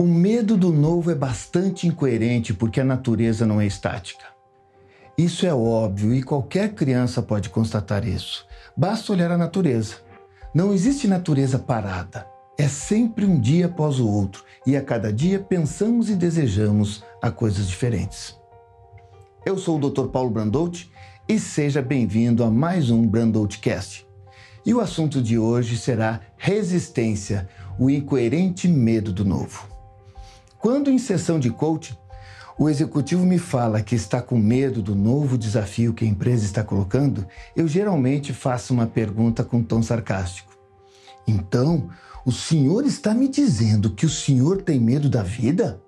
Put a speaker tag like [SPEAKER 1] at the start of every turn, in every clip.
[SPEAKER 1] O medo do novo é bastante incoerente porque a natureza não é estática. Isso é óbvio e qualquer criança pode constatar isso. Basta olhar a natureza. Não existe natureza parada. É sempre um dia após o outro e a cada dia pensamos e desejamos a coisas diferentes. Eu sou o Dr. Paulo Brandout e seja bem-vindo a mais um Brandoutcast. E o assunto de hoje será resistência, o incoerente medo do novo. Quando em sessão de coaching, o executivo me fala que está com medo do novo desafio que a empresa está colocando, eu geralmente faço uma pergunta com tom sarcástico. Então, o senhor está me dizendo que o senhor tem medo da vida?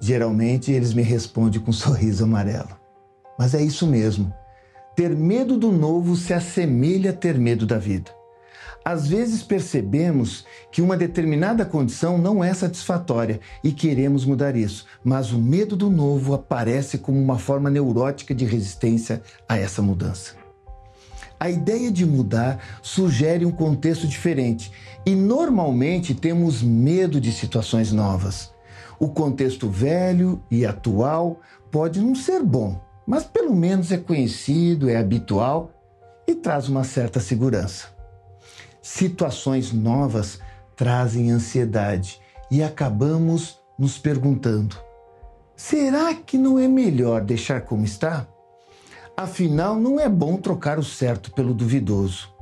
[SPEAKER 1] Geralmente eles me respondem com um sorriso amarelo. Mas é isso mesmo. Ter medo do novo se assemelha a ter medo da vida. Às vezes percebemos que uma determinada condição não é satisfatória e queremos mudar isso, mas o medo do novo aparece como uma forma neurótica de resistência a essa mudança. A ideia de mudar sugere um contexto diferente e normalmente temos medo de situações novas. O contexto velho e atual pode não ser bom, mas pelo menos é conhecido, é habitual e traz uma certa segurança situações novas trazem ansiedade e acabamos nos perguntando: será que não é melhor deixar como está? Afinal, não é bom trocar o certo pelo duvidoso.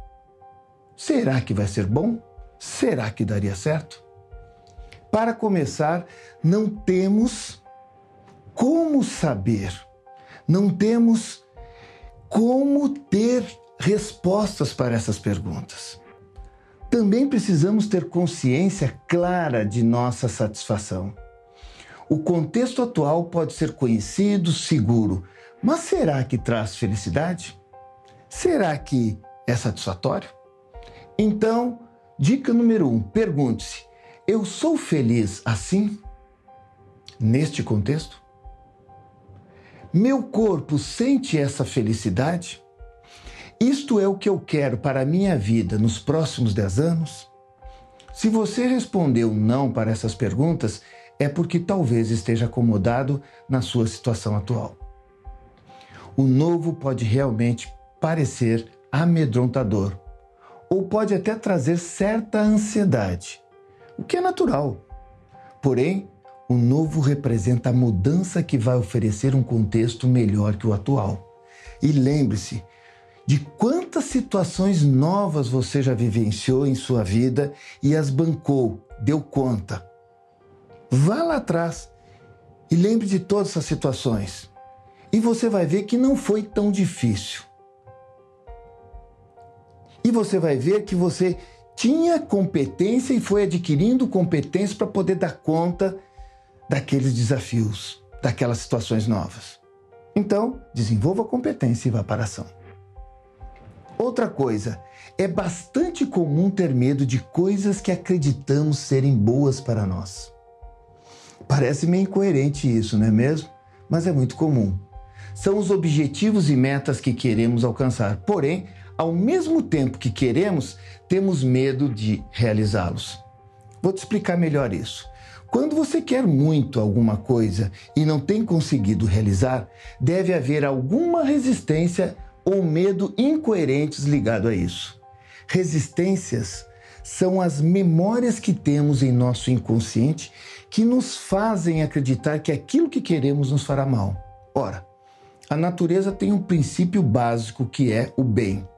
[SPEAKER 1] Será que vai ser bom? Será que daria certo? Para começar, não temos como saber, não temos como ter respostas para essas perguntas também precisamos ter consciência clara de nossa satisfação. O contexto atual pode ser conhecido, seguro, mas será que traz felicidade? Será que é satisfatório? Então, dica número um: pergunte-se: eu sou feliz assim? Neste contexto? Meu corpo sente essa felicidade? Isto é o que eu quero para a minha vida nos próximos 10 anos? Se você respondeu não para essas perguntas, é porque talvez esteja acomodado na sua situação atual. O novo pode realmente parecer amedrontador, ou pode até trazer certa ansiedade, o que é natural. Porém, o novo representa a mudança que vai oferecer um contexto melhor que o atual. E lembre-se de quantas situações novas você já vivenciou em sua vida e as bancou, deu conta. Vá lá atrás e lembre de todas essas situações. E você vai ver que não foi tão difícil. E você vai ver que você tinha competência e foi adquirindo competência para poder dar conta daqueles desafios, daquelas situações novas. Então, desenvolva a competência e vá para a ação. Outra coisa, é bastante comum ter medo de coisas que acreditamos serem boas para nós. Parece meio incoerente isso, não é mesmo? Mas é muito comum. São os objetivos e metas que queremos alcançar, porém, ao mesmo tempo que queremos, temos medo de realizá-los. Vou te explicar melhor isso. Quando você quer muito alguma coisa e não tem conseguido realizar, deve haver alguma resistência ou medo incoerentes ligado a isso. Resistências são as memórias que temos em nosso inconsciente que nos fazem acreditar que aquilo que queremos nos fará mal. Ora, a natureza tem um princípio básico que é o bem.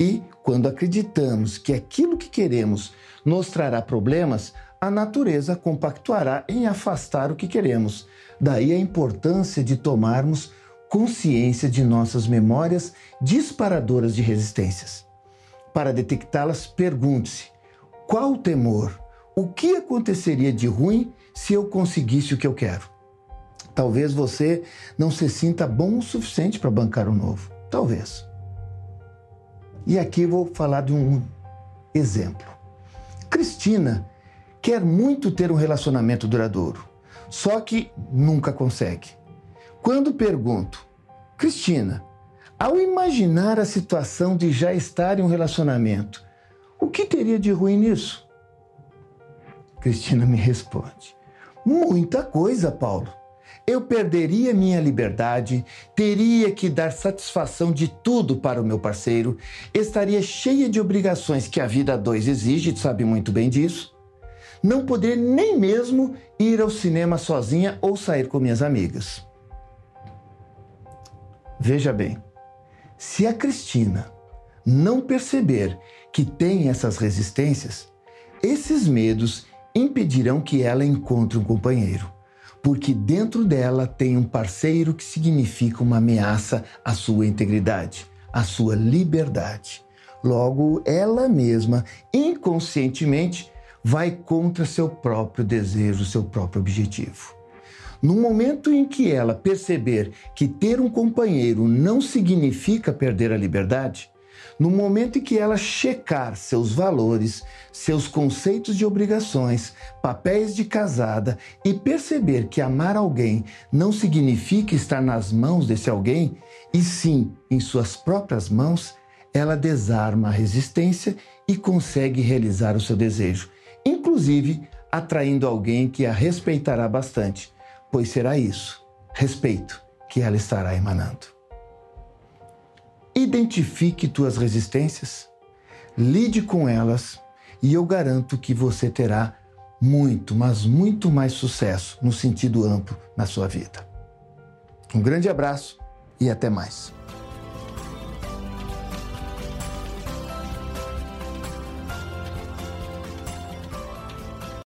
[SPEAKER 1] E quando acreditamos que aquilo que queremos nos trará problemas, a natureza compactuará em afastar o que queremos. Daí a importância de tomarmos consciência de nossas memórias disparadoras de resistências. Para detectá-las, pergunte-se: qual o temor? O que aconteceria de ruim se eu conseguisse o que eu quero? Talvez você não se sinta bom o suficiente para bancar o novo. Talvez. E aqui vou falar de um exemplo. Cristina quer muito ter um relacionamento duradouro, só que nunca consegue. Quando pergunto, Cristina, ao imaginar a situação de já estar em um relacionamento, o que teria de ruim nisso? Cristina me responde: Muita coisa, Paulo. Eu perderia minha liberdade, teria que dar satisfação de tudo para o meu parceiro, estaria cheia de obrigações que a vida a dois exige, sabe muito bem disso. Não poderia nem mesmo ir ao cinema sozinha ou sair com minhas amigas. Veja bem, se a Cristina não perceber que tem essas resistências, esses medos impedirão que ela encontre um companheiro, porque dentro dela tem um parceiro que significa uma ameaça à sua integridade, à sua liberdade. Logo, ela mesma, inconscientemente, vai contra seu próprio desejo, seu próprio objetivo. No momento em que ela perceber que ter um companheiro não significa perder a liberdade, no momento em que ela checar seus valores, seus conceitos de obrigações, papéis de casada e perceber que amar alguém não significa estar nas mãos desse alguém, e sim em suas próprias mãos, ela desarma a resistência e consegue realizar o seu desejo, inclusive atraindo alguém que a respeitará bastante pois será isso, respeito, que ela estará emanando. Identifique tuas resistências, lide com elas e eu garanto que você terá muito, mas muito mais sucesso no sentido amplo na sua vida. Um grande abraço e até mais.